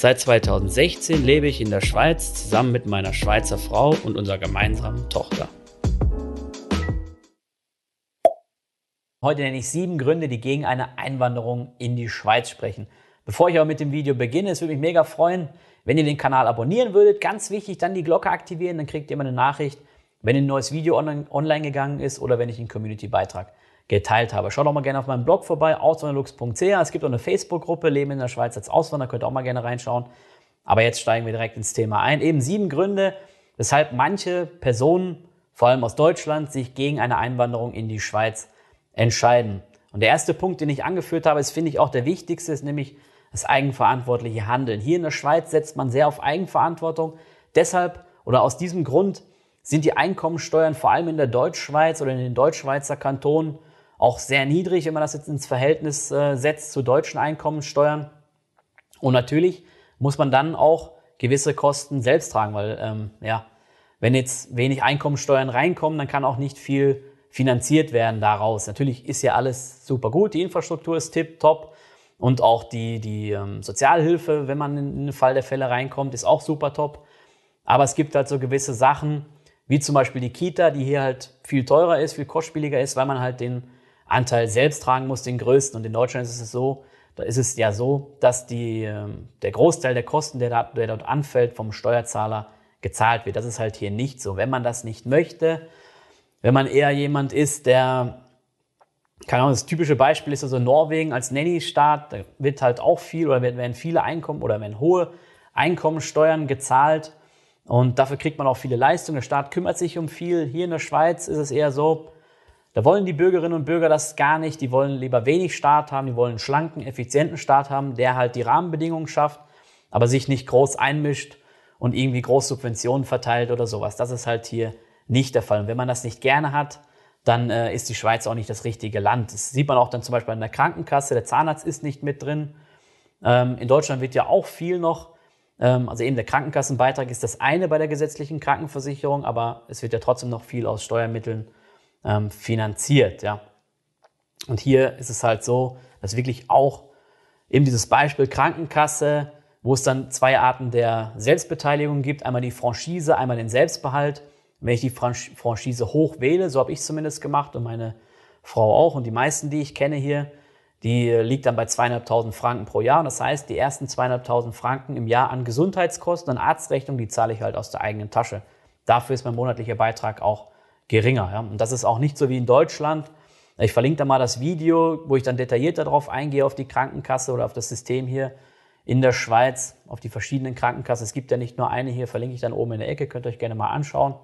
Seit 2016 lebe ich in der Schweiz zusammen mit meiner Schweizer Frau und unserer gemeinsamen Tochter. Heute nenne ich sieben Gründe, die gegen eine Einwanderung in die Schweiz sprechen. Bevor ich aber mit dem Video beginne, es würde mich mega freuen, wenn ihr den Kanal abonnieren würdet. Ganz wichtig, dann die Glocke aktivieren, dann kriegt ihr immer eine Nachricht, wenn ein neues Video online, online gegangen ist oder wenn ich einen Community-Beitrag geteilt habe. Schaut auch mal gerne auf meinem Blog vorbei, auswanderlux.ch. Es gibt auch eine Facebook-Gruppe, Leben in der Schweiz als Auswanderer, könnt ihr auch mal gerne reinschauen. Aber jetzt steigen wir direkt ins Thema ein. Eben sieben Gründe, weshalb manche Personen, vor allem aus Deutschland, sich gegen eine Einwanderung in die Schweiz entscheiden. Und der erste Punkt, den ich angeführt habe, ist, finde ich, auch der wichtigste, ist nämlich das eigenverantwortliche Handeln. Hier in der Schweiz setzt man sehr auf Eigenverantwortung. Deshalb oder aus diesem Grund sind die Einkommensteuern vor allem in der Deutschschweiz oder in den Deutschschweizer Kantonen auch sehr niedrig, wenn man das jetzt ins Verhältnis äh, setzt zu deutschen Einkommensteuern. Und natürlich muss man dann auch gewisse Kosten selbst tragen, weil ähm, ja, wenn jetzt wenig Einkommensteuern reinkommen, dann kann auch nicht viel finanziert werden daraus. Natürlich ist ja alles super gut, die Infrastruktur ist tip top und auch die, die ähm, Sozialhilfe, wenn man in den Fall der Fälle reinkommt, ist auch super top. Aber es gibt halt so gewisse Sachen, wie zum Beispiel die Kita, die hier halt viel teurer ist, viel kostspieliger ist, weil man halt den Anteil selbst tragen muss, den größten. Und in Deutschland ist es so, da ist es ja so, dass die, ähm, der Großteil der Kosten, der, da, der dort anfällt, vom Steuerzahler gezahlt wird. Das ist halt hier nicht so. Wenn man das nicht möchte, wenn man eher jemand ist, der, keine Ahnung, das typische Beispiel ist also Norwegen als Nanny-Staat, da wird halt auch viel oder werden viele Einkommen oder werden hohe Einkommensteuern gezahlt und dafür kriegt man auch viele Leistungen. Der Staat kümmert sich um viel. Hier in der Schweiz ist es eher so, da wollen die Bürgerinnen und Bürger das gar nicht. Die wollen lieber wenig Staat haben, die wollen einen schlanken, effizienten Staat haben, der halt die Rahmenbedingungen schafft, aber sich nicht groß einmischt und irgendwie groß Subventionen verteilt oder sowas. Das ist halt hier nicht der Fall. Und wenn man das nicht gerne hat, dann äh, ist die Schweiz auch nicht das richtige Land. Das sieht man auch dann zum Beispiel in der Krankenkasse. Der Zahnarzt ist nicht mit drin. Ähm, in Deutschland wird ja auch viel noch, ähm, also eben der Krankenkassenbeitrag ist das eine bei der gesetzlichen Krankenversicherung, aber es wird ja trotzdem noch viel aus Steuermitteln ähm, finanziert. Ja. Und hier ist es halt so, dass wirklich auch eben dieses Beispiel Krankenkasse, wo es dann zwei Arten der Selbstbeteiligung gibt, einmal die Franchise, einmal den Selbstbehalt. Wenn ich die Franchise hoch wähle, so habe ich zumindest gemacht und meine Frau auch und die meisten, die ich kenne hier, die liegt dann bei zweieinhalbtausend Franken pro Jahr. Und das heißt, die ersten zweieinhalbtausend Franken im Jahr an Gesundheitskosten, an Arztrechnung, die zahle ich halt aus der eigenen Tasche. Dafür ist mein monatlicher Beitrag auch geringer. Ja? Und das ist auch nicht so wie in Deutschland. Ich verlinke da mal das Video, wo ich dann detailliert darauf eingehe, auf die Krankenkasse oder auf das System hier in der Schweiz, auf die verschiedenen Krankenkassen. Es gibt ja nicht nur eine hier, verlinke ich dann oben in der Ecke, könnt ihr euch gerne mal anschauen.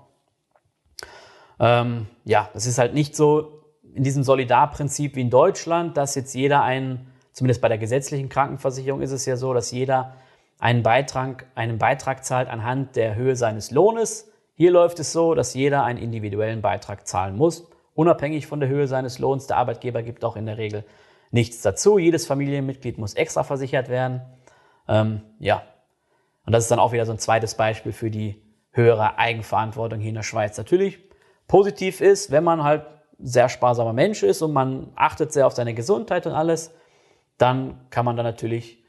Ähm, ja, das ist halt nicht so in diesem Solidarprinzip wie in Deutschland, dass jetzt jeder einen, zumindest bei der gesetzlichen Krankenversicherung ist es ja so, dass jeder einen Beitrag, einen Beitrag zahlt anhand der Höhe seines Lohnes. Hier läuft es so, dass jeder einen individuellen Beitrag zahlen muss, unabhängig von der Höhe seines Lohns. Der Arbeitgeber gibt auch in der Regel nichts dazu. Jedes Familienmitglied muss extra versichert werden. Ähm, ja, und das ist dann auch wieder so ein zweites Beispiel für die höhere Eigenverantwortung hier in der Schweiz. Natürlich positiv ist, wenn man halt sehr sparsamer Mensch ist und man achtet sehr auf seine Gesundheit und alles, dann kann man da natürlich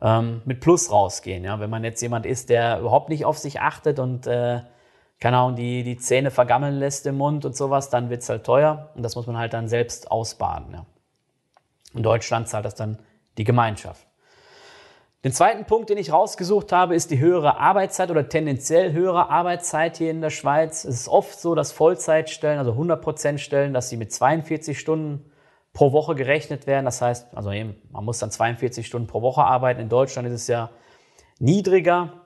ähm, mit Plus rausgehen. Ja? Wenn man jetzt jemand ist, der überhaupt nicht auf sich achtet und äh, keine Ahnung, die, die Zähne vergammeln lässt im Mund und sowas, dann wird's halt teuer und das muss man halt dann selbst ausbaden. Ja. In Deutschland zahlt das dann die Gemeinschaft. Den zweiten Punkt, den ich rausgesucht habe, ist die höhere Arbeitszeit oder tendenziell höhere Arbeitszeit hier in der Schweiz. Es ist oft so, dass Vollzeitstellen, also 100% Stellen, dass sie mit 42 Stunden pro Woche gerechnet werden. Das heißt, also eben, man muss dann 42 Stunden pro Woche arbeiten. In Deutschland ist es ja niedriger.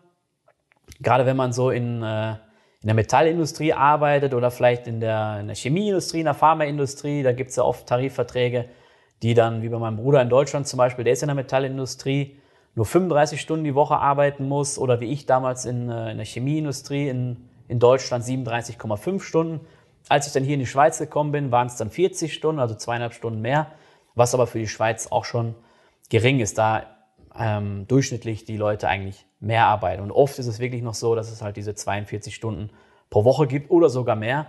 Gerade wenn man so in äh, in der Metallindustrie arbeitet oder vielleicht in der, in der Chemieindustrie, in der Pharmaindustrie, da gibt es ja oft Tarifverträge, die dann, wie bei meinem Bruder in Deutschland zum Beispiel, der ist in der Metallindustrie, nur 35 Stunden die Woche arbeiten muss oder wie ich damals in, äh, in der Chemieindustrie in, in Deutschland 37,5 Stunden. Als ich dann hier in die Schweiz gekommen bin, waren es dann 40 Stunden, also zweieinhalb Stunden mehr, was aber für die Schweiz auch schon gering ist, da ähm, durchschnittlich die Leute eigentlich mehr arbeiten. Und oft ist es wirklich noch so, dass es halt diese 42 Stunden pro Woche gibt oder sogar mehr.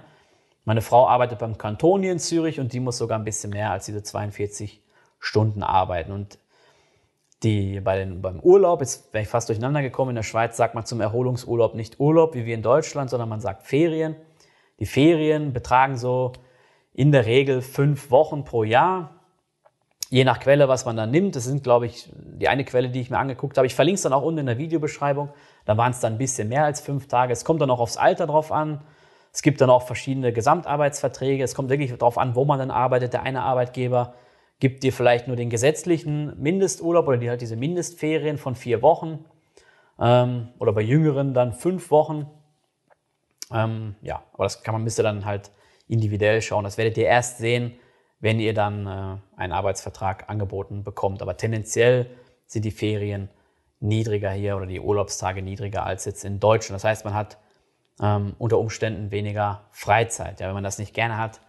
Meine Frau arbeitet beim Kanton hier in Zürich und die muss sogar ein bisschen mehr als diese 42 Stunden arbeiten. Und die, bei den, beim Urlaub, jetzt wäre ich fast durcheinander gekommen, in der Schweiz sagt man zum Erholungsurlaub nicht Urlaub, wie wir in Deutschland, sondern man sagt Ferien. Die Ferien betragen so in der Regel fünf Wochen pro Jahr. Je nach Quelle, was man dann nimmt. Das sind, glaube ich, die eine Quelle, die ich mir angeguckt habe. Ich verlinke es dann auch unten in der Videobeschreibung. Da waren es dann ein bisschen mehr als fünf Tage. Es kommt dann auch aufs Alter drauf an. Es gibt dann auch verschiedene Gesamtarbeitsverträge. Es kommt wirklich darauf an, wo man dann arbeitet. Der eine Arbeitgeber gibt dir vielleicht nur den gesetzlichen Mindesturlaub oder die halt diese Mindestferien von vier Wochen ähm, oder bei Jüngeren dann fünf Wochen. Ähm, ja, aber das kann man müsste dann halt individuell schauen. Das werdet ihr erst sehen, wenn ihr dann äh, einen Arbeitsvertrag angeboten bekommt. Aber tendenziell sind die Ferien niedriger hier oder die Urlaubstage niedriger als jetzt in Deutschland. Das heißt, man hat ähm, unter Umständen weniger Freizeit. Ja, wenn man das nicht gerne hat,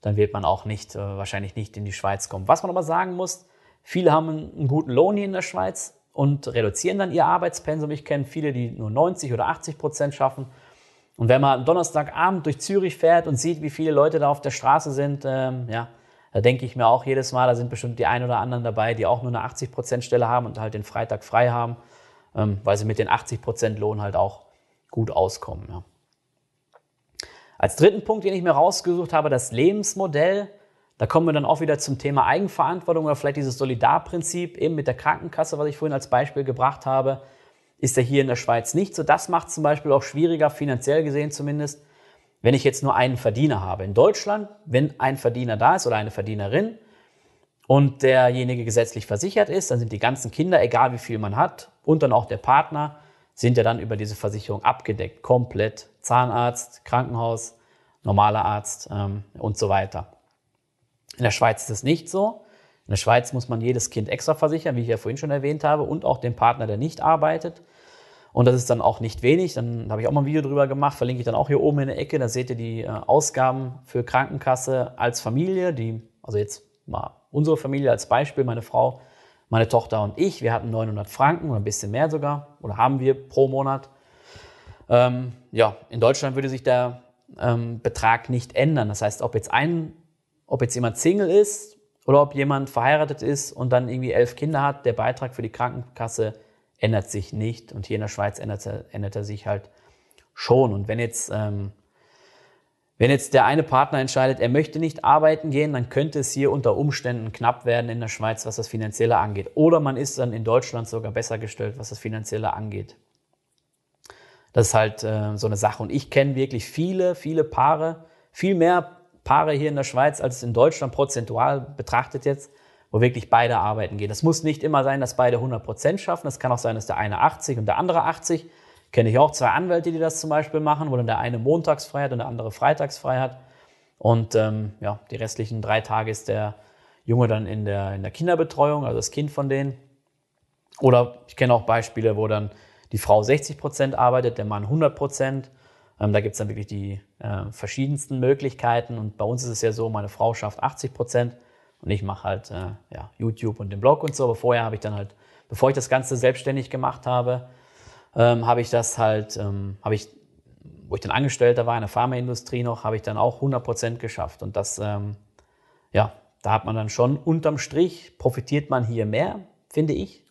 dann wird man auch nicht, äh, wahrscheinlich nicht in die Schweiz kommen. Was man aber sagen muss, viele haben einen guten Lohn hier in der Schweiz und reduzieren dann ihr Arbeitspensum. Ich kenne viele, die nur 90 oder 80 Prozent schaffen. Und wenn man Donnerstagabend durch Zürich fährt und sieht, wie viele Leute da auf der Straße sind, ähm, ja, da denke ich mir auch jedes Mal, da sind bestimmt die ein oder anderen dabei, die auch nur eine 80 Prozent Stelle haben und halt den Freitag frei haben, ähm, weil sie mit den 80 Prozent Lohn halt auch gut auskommen. Ja. Als dritten Punkt, den ich mir rausgesucht habe, das Lebensmodell. Da kommen wir dann auch wieder zum Thema Eigenverantwortung oder vielleicht dieses Solidarprinzip, eben mit der Krankenkasse, was ich vorhin als Beispiel gebracht habe, ist ja hier in der Schweiz nicht so. Das macht es zum Beispiel auch schwieriger, finanziell gesehen zumindest, wenn ich jetzt nur einen Verdiener habe. In Deutschland, wenn ein Verdiener da ist oder eine Verdienerin und derjenige gesetzlich versichert ist, dann sind die ganzen Kinder, egal wie viel man hat, und dann auch der Partner, sind ja dann über diese Versicherung abgedeckt, komplett. Zahnarzt, Krankenhaus, normaler Arzt ähm, und so weiter. In der Schweiz ist es nicht so. In der Schweiz muss man jedes Kind extra versichern, wie ich ja vorhin schon erwähnt habe, und auch den Partner, der nicht arbeitet. Und das ist dann auch nicht wenig. Dann habe ich auch mal ein Video drüber gemacht, verlinke ich dann auch hier oben in der Ecke. Da seht ihr die äh, Ausgaben für Krankenkasse als Familie, die, also jetzt mal unsere Familie als Beispiel, meine Frau meine Tochter und ich, wir hatten 900 Franken oder ein bisschen mehr sogar, oder haben wir pro Monat. Ähm, ja, in Deutschland würde sich der ähm, Betrag nicht ändern. Das heißt, ob jetzt ein, ob jetzt jemand Single ist oder ob jemand verheiratet ist und dann irgendwie elf Kinder hat, der Beitrag für die Krankenkasse ändert sich nicht. Und hier in der Schweiz ändert er, ändert er sich halt schon. Und wenn jetzt ähm, wenn jetzt der eine Partner entscheidet, er möchte nicht arbeiten gehen, dann könnte es hier unter Umständen knapp werden in der Schweiz, was das Finanzielle angeht. Oder man ist dann in Deutschland sogar besser gestellt, was das Finanzielle angeht. Das ist halt äh, so eine Sache. Und ich kenne wirklich viele, viele Paare, viel mehr Paare hier in der Schweiz als in Deutschland prozentual betrachtet jetzt, wo wirklich beide arbeiten gehen. Das muss nicht immer sein, dass beide 100 Prozent schaffen. Das kann auch sein, dass der eine 80 und der andere 80. Kenne ich auch zwei Anwälte, die das zum Beispiel machen, wo dann der eine montags frei hat und der andere freitags frei hat. Und ähm, ja, die restlichen drei Tage ist der Junge dann in der, in der Kinderbetreuung, also das Kind von denen. Oder ich kenne auch Beispiele, wo dann die Frau 60 Prozent arbeitet, der Mann 100 Prozent. Ähm, da gibt es dann wirklich die äh, verschiedensten Möglichkeiten. Und bei uns ist es ja so, meine Frau schafft 80 Prozent und ich mache halt äh, ja, YouTube und den Blog und so. Aber vorher habe ich dann halt, bevor ich das Ganze selbstständig gemacht habe, ähm, habe ich das halt, ähm, habe ich, wo ich dann Angestellter war in der Pharmaindustrie noch, habe ich dann auch 100 Prozent geschafft. Und das, ähm, ja, da hat man dann schon unterm Strich, profitiert man hier mehr, finde ich.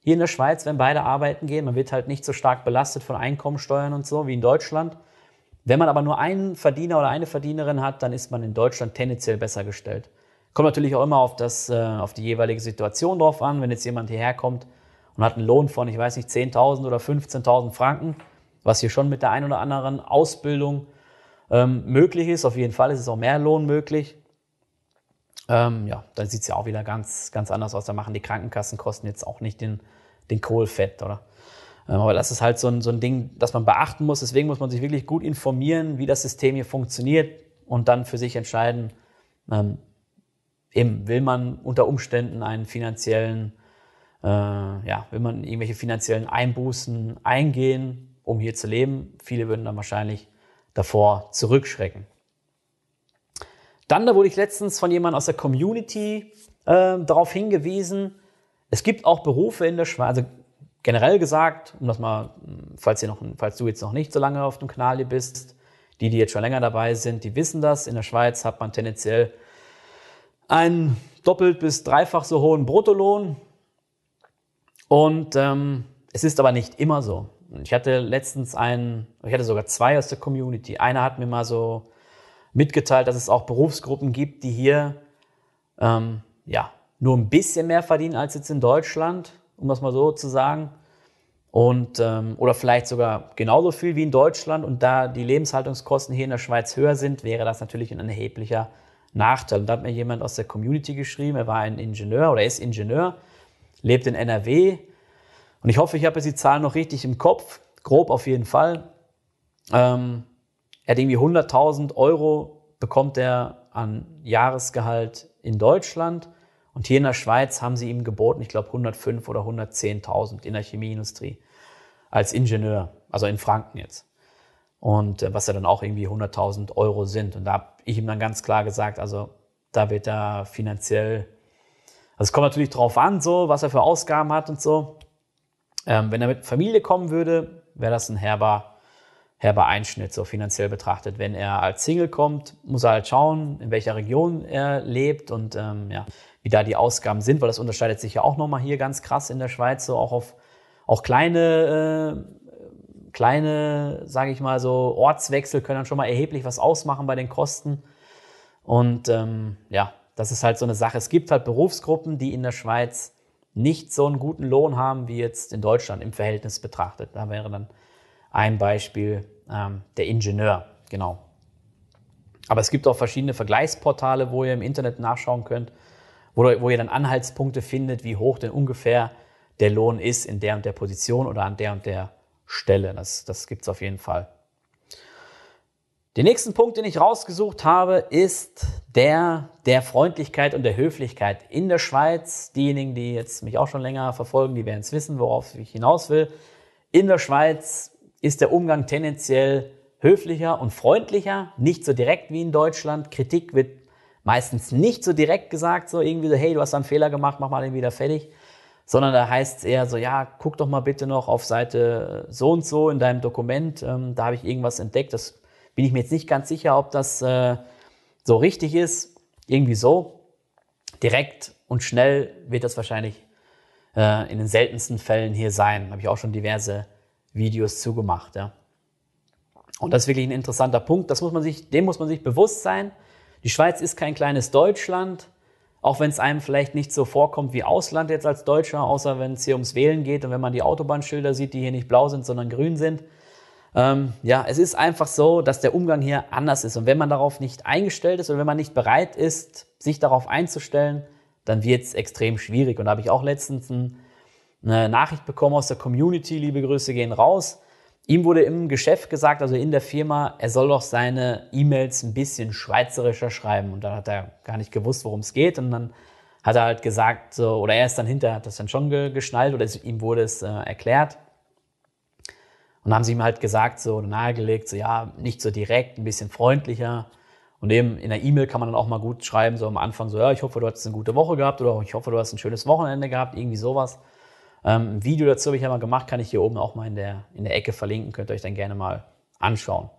Hier in der Schweiz, wenn beide arbeiten gehen, man wird halt nicht so stark belastet von Einkommensteuern und so wie in Deutschland. Wenn man aber nur einen Verdiener oder eine Verdienerin hat, dann ist man in Deutschland tendenziell besser gestellt. Kommt natürlich auch immer auf, das, äh, auf die jeweilige Situation drauf an. Wenn jetzt jemand hierher kommt, und hat einen Lohn von, ich weiß nicht, 10.000 oder 15.000 Franken, was hier schon mit der einen oder anderen Ausbildung ähm, möglich ist. Auf jeden Fall ist es auch mehr Lohn möglich. Ähm, ja, dann sieht es ja auch wieder ganz, ganz anders aus. Da machen die Krankenkassenkosten jetzt auch nicht den, den Kohlfett, oder? Ähm, aber das ist halt so ein, so ein Ding, das man beachten muss. Deswegen muss man sich wirklich gut informieren, wie das System hier funktioniert und dann für sich entscheiden, ähm, eben will man unter Umständen einen finanziellen äh, ja, will man irgendwelche finanziellen Einbußen eingehen, um hier zu leben. Viele würden dann wahrscheinlich davor zurückschrecken. Dann, da wurde ich letztens von jemandem aus der Community äh, darauf hingewiesen, es gibt auch Berufe in der Schweiz, also generell gesagt, um das mal, falls, ihr noch, falls du jetzt noch nicht so lange auf dem Kanal hier bist, die, die jetzt schon länger dabei sind, die wissen das. In der Schweiz hat man tendenziell einen doppelt bis dreifach so hohen Bruttolohn. Und ähm, es ist aber nicht immer so. Ich hatte letztens einen, ich hatte sogar zwei aus der Community. Einer hat mir mal so mitgeteilt, dass es auch Berufsgruppen gibt, die hier ähm, ja, nur ein bisschen mehr verdienen als jetzt in Deutschland, um das mal so zu sagen. Und, ähm, oder vielleicht sogar genauso viel wie in Deutschland. Und da die Lebenshaltungskosten hier in der Schweiz höher sind, wäre das natürlich ein erheblicher Nachteil. Und da hat mir jemand aus der Community geschrieben, er war ein Ingenieur oder ist Ingenieur, lebt in NRW. Und ich hoffe, ich habe jetzt die Zahlen noch richtig im Kopf, grob auf jeden Fall. Ähm, er hat irgendwie 100.000 Euro bekommt er an Jahresgehalt in Deutschland und hier in der Schweiz haben sie ihm geboten, ich glaube 105 oder 110.000 in der Chemieindustrie als Ingenieur, also in Franken jetzt. Und äh, was ja dann auch irgendwie 100.000 Euro sind. Und da ich ihm dann ganz klar gesagt, also da wird er finanziell, also es kommt natürlich drauf an, so was er für Ausgaben hat und so. Ähm, wenn er mit Familie kommen würde, wäre das ein herber, herber Einschnitt, so finanziell betrachtet. Wenn er als Single kommt, muss er halt schauen, in welcher Region er lebt und ähm, ja, wie da die Ausgaben sind, weil das unterscheidet sich ja auch nochmal hier ganz krass in der Schweiz, so auch auf auch kleine, äh, kleine, sage ich mal so, Ortswechsel können dann schon mal erheblich was ausmachen bei den Kosten. Und ähm, ja, das ist halt so eine Sache. Es gibt halt Berufsgruppen, die in der Schweiz nicht so einen guten Lohn haben wie jetzt in Deutschland im Verhältnis betrachtet. Da wäre dann ein Beispiel ähm, der Ingenieur, genau. Aber es gibt auch verschiedene Vergleichsportale, wo ihr im Internet nachschauen könnt, wo, wo ihr dann Anhaltspunkte findet, wie hoch denn ungefähr der Lohn ist in der und der Position oder an der und der Stelle. Das, das gibt es auf jeden Fall. Den nächsten Punkt, den ich rausgesucht habe, ist der der Freundlichkeit und der Höflichkeit in der Schweiz. Diejenigen, die jetzt mich auch schon länger verfolgen, die werden es wissen, worauf ich hinaus will. In der Schweiz ist der Umgang tendenziell höflicher und freundlicher, nicht so direkt wie in Deutschland. Kritik wird meistens nicht so direkt gesagt, so irgendwie so, hey, du hast einen Fehler gemacht, mach mal den wieder fertig, sondern da heißt es eher so, ja, guck doch mal bitte noch auf Seite so und so in deinem Dokument, ähm, da habe ich irgendwas entdeckt, das bin ich mir jetzt nicht ganz sicher, ob das äh, so richtig ist, irgendwie so. Direkt und schnell wird das wahrscheinlich äh, in den seltensten Fällen hier sein. Habe ich auch schon diverse Videos zugemacht, ja. Und das ist wirklich ein interessanter Punkt. Das muss man sich, dem muss man sich bewusst sein. Die Schweiz ist kein kleines Deutschland, auch wenn es einem vielleicht nicht so vorkommt wie Ausland jetzt als Deutscher, außer wenn es hier ums Wählen geht und wenn man die Autobahnschilder sieht, die hier nicht blau sind, sondern grün sind. Ähm, ja, es ist einfach so, dass der Umgang hier anders ist. Und wenn man darauf nicht eingestellt ist oder wenn man nicht bereit ist, sich darauf einzustellen, dann wird es extrem schwierig. Und da habe ich auch letztens eine Nachricht bekommen aus der Community, liebe Grüße gehen raus. Ihm wurde im Geschäft gesagt, also in der Firma, er soll doch seine E-Mails ein bisschen schweizerischer schreiben. Und dann hat er gar nicht gewusst, worum es geht. Und dann hat er halt gesagt, so, oder er ist dann hinterher, hat das dann schon ge geschnallt oder es, ihm wurde es äh, erklärt. Und dann haben sie ihm halt gesagt, so nahegelegt, so ja, nicht so direkt, ein bisschen freundlicher. Und eben in der E-Mail kann man dann auch mal gut schreiben, so am Anfang so, ja, ich hoffe, du hast eine gute Woche gehabt oder ich hoffe, du hast ein schönes Wochenende gehabt, irgendwie sowas. Ähm, ein Video dazu habe ich ja mal gemacht, kann ich hier oben auch mal in der, in der Ecke verlinken, könnt ihr euch dann gerne mal anschauen.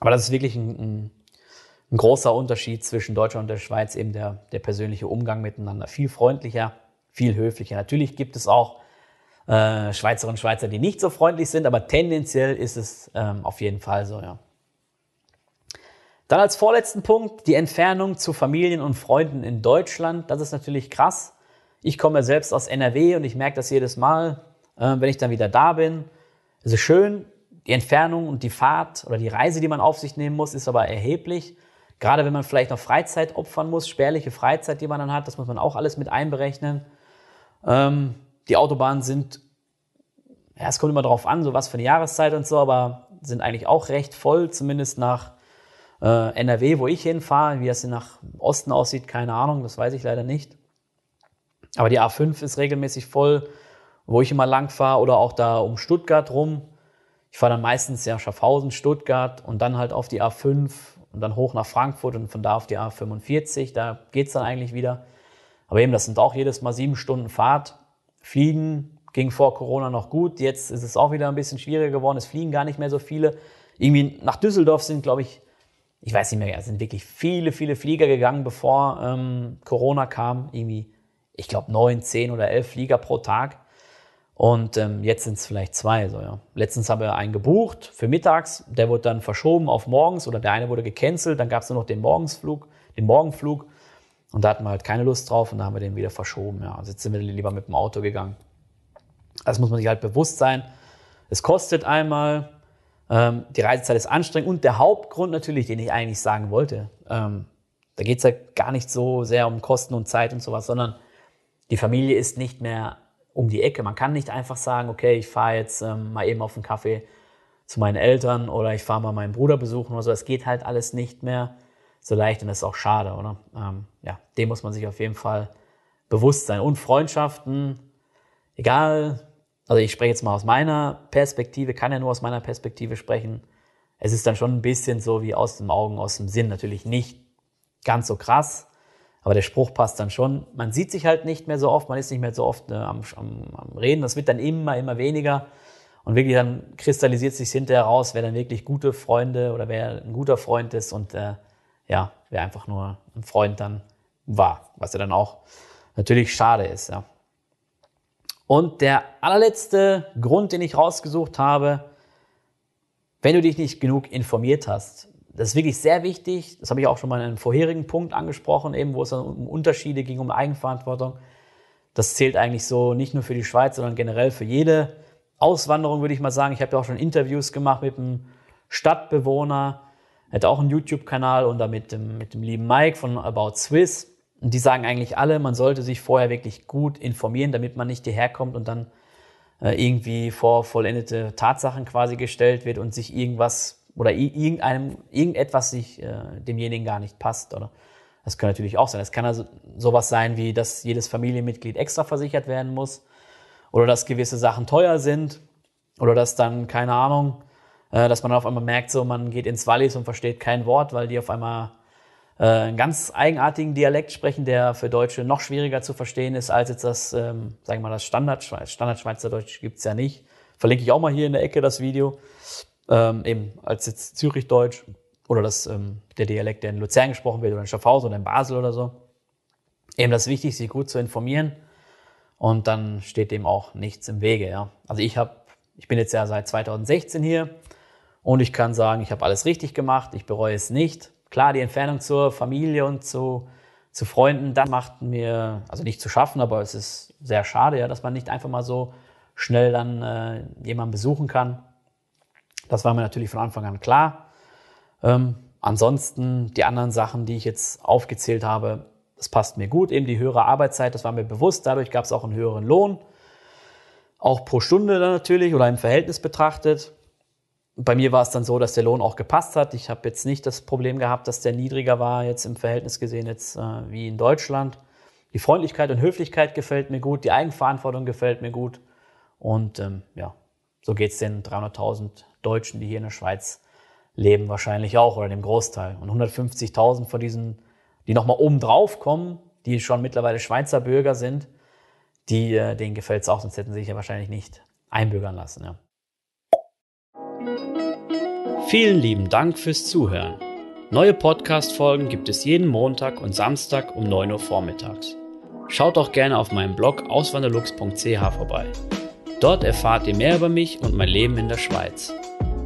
Aber das ist wirklich ein, ein, ein großer Unterschied zwischen Deutschland und der Schweiz, eben der, der persönliche Umgang miteinander. Viel freundlicher, viel höflicher. Natürlich gibt es auch äh, Schweizerinnen und Schweizer, die nicht so freundlich sind, aber tendenziell ist es ähm, auf jeden Fall so, ja. Dann als vorletzten Punkt die Entfernung zu Familien und Freunden in Deutschland. Das ist natürlich krass. Ich komme selbst aus NRW und ich merke das jedes Mal, äh, wenn ich dann wieder da bin. Es ist schön, die Entfernung und die Fahrt oder die Reise, die man auf sich nehmen muss, ist aber erheblich. Gerade wenn man vielleicht noch Freizeit opfern muss, spärliche Freizeit, die man dann hat, das muss man auch alles mit einberechnen. Ähm, die Autobahnen sind, ja, es kommt immer darauf an, so was für eine Jahreszeit und so, aber sind eigentlich auch recht voll, zumindest nach äh, NRW, wo ich hinfahre. Wie das nach Osten aussieht, keine Ahnung, das weiß ich leider nicht. Aber die A5 ist regelmäßig voll, wo ich immer lang fahre oder auch da um Stuttgart rum. Ich fahre dann meistens ja Schaffhausen, Stuttgart und dann halt auf die A5 und dann hoch nach Frankfurt und von da auf die A45. Da geht's dann eigentlich wieder. Aber eben, das sind auch jedes Mal sieben Stunden Fahrt. Fliegen ging vor Corona noch gut. Jetzt ist es auch wieder ein bisschen schwieriger geworden. Es fliegen gar nicht mehr so viele. Irgendwie nach Düsseldorf sind, glaube ich, ich weiß nicht mehr, es sind wirklich viele, viele Flieger gegangen, bevor ähm, Corona kam. Irgendwie, ich glaube, neun, zehn oder elf Flieger pro Tag. Und ähm, jetzt sind es vielleicht zwei. So, ja. Letztens habe ich einen gebucht für mittags. Der wurde dann verschoben auf morgens oder der eine wurde gecancelt. Dann gab es nur noch den Morgensflug, den Morgenflug. Und da hatten wir halt keine Lust drauf und da haben wir den wieder verschoben. Ja. Also jetzt sind wir lieber mit dem Auto gegangen. Das muss man sich halt bewusst sein. Es kostet einmal, ähm, die Reisezeit ist anstrengend und der Hauptgrund natürlich, den ich eigentlich sagen wollte, ähm, da geht es ja gar nicht so sehr um Kosten und Zeit und sowas, sondern die Familie ist nicht mehr um die Ecke. Man kann nicht einfach sagen, okay, ich fahre jetzt ähm, mal eben auf einen Kaffee zu meinen Eltern oder ich fahre mal meinen Bruder besuchen oder so. Es geht halt alles nicht mehr so leicht und das ist auch schade, oder? Ähm, ja, dem muss man sich auf jeden Fall bewusst sein. Und Freundschaften, egal, also ich spreche jetzt mal aus meiner Perspektive, kann ja nur aus meiner Perspektive sprechen es ist dann schon ein bisschen so wie aus dem Augen, aus dem Sinn. Natürlich nicht ganz so krass, aber der Spruch passt dann schon. Man sieht sich halt nicht mehr so oft, man ist nicht mehr so oft äh, am, am, am, Reden. Das wird dann immer, immer weniger. Und wirklich dann kristallisiert sich hinterher raus, wer dann wirklich gute Freunde oder wer ein guter Freund ist und äh, ja, wer einfach nur ein Freund dann war. Was ja dann auch natürlich schade ist. Ja. Und der allerletzte Grund, den ich rausgesucht habe, wenn du dich nicht genug informiert hast, das ist wirklich sehr wichtig. Das habe ich auch schon mal in einem vorherigen Punkt angesprochen, eben wo es dann um Unterschiede ging, um Eigenverantwortung. Das zählt eigentlich so nicht nur für die Schweiz, sondern generell für jede Auswanderung, würde ich mal sagen. Ich habe ja auch schon Interviews gemacht mit einem Stadtbewohner, er hat auch einen YouTube-Kanal und da mit dem, mit dem lieben Mike von About Swiss. Und die sagen eigentlich alle, man sollte sich vorher wirklich gut informieren, damit man nicht hierher kommt und dann äh, irgendwie vor vollendete Tatsachen quasi gestellt wird und sich irgendwas oder irgendeinem, irgendetwas sich äh, demjenigen gar nicht passt, oder? Das kann natürlich auch sein. Es kann also sowas sein, wie dass jedes Familienmitglied extra versichert werden muss oder dass gewisse Sachen teuer sind oder dass dann, keine Ahnung, äh, dass man auf einmal merkt, so man geht ins Wallis und versteht kein Wort, weil die auf einmal äh, einen ganz eigenartigen Dialekt sprechen, der für Deutsche noch schwieriger zu verstehen ist als jetzt das, ähm, sagen wir mal, das Standardschweiz. Standardschweizerdeutsch gibt's ja nicht. Verlinke ich auch mal hier in der Ecke das Video. Ähm, eben als jetzt Zürichdeutsch oder das, ähm, der Dialekt, der in Luzern gesprochen wird oder in Schaffhausen oder in Basel oder so. Eben das ist wichtig, sich gut zu informieren und dann steht dem auch nichts im Wege. Ja. Also ich habe, ich bin jetzt ja seit 2016 hier und ich kann sagen, ich habe alles richtig gemacht, ich bereue es nicht. Klar, die Entfernung zur Familie und zu, zu Freunden, das macht mir, also nicht zu schaffen, aber es ist sehr schade, ja, dass man nicht einfach mal so schnell dann äh, jemanden besuchen kann. Das war mir natürlich von Anfang an klar. Ähm, ansonsten die anderen Sachen, die ich jetzt aufgezählt habe, das passt mir gut. Eben die höhere Arbeitszeit, das war mir bewusst. Dadurch gab es auch einen höheren Lohn. Auch pro Stunde dann natürlich oder im Verhältnis betrachtet bei mir war es dann so, dass der Lohn auch gepasst hat. Ich habe jetzt nicht das Problem gehabt, dass der niedriger war, jetzt im Verhältnis gesehen, jetzt äh, wie in Deutschland. Die Freundlichkeit und Höflichkeit gefällt mir gut, die Eigenverantwortung gefällt mir gut. Und ähm, ja, so geht es den 300.000 Deutschen, die hier in der Schweiz leben, wahrscheinlich auch oder dem Großteil. Und 150.000 von diesen, die nochmal oben drauf kommen, die schon mittlerweile Schweizer Bürger sind, die, äh, denen gefällt es auch, sonst hätten sie sich ja wahrscheinlich nicht einbürgern lassen. Ja. Vielen lieben Dank fürs Zuhören. Neue Podcast-Folgen gibt es jeden Montag und Samstag um 9 Uhr vormittags. Schaut auch gerne auf meinem Blog auswanderlux.ch vorbei. Dort erfahrt ihr mehr über mich und mein Leben in der Schweiz.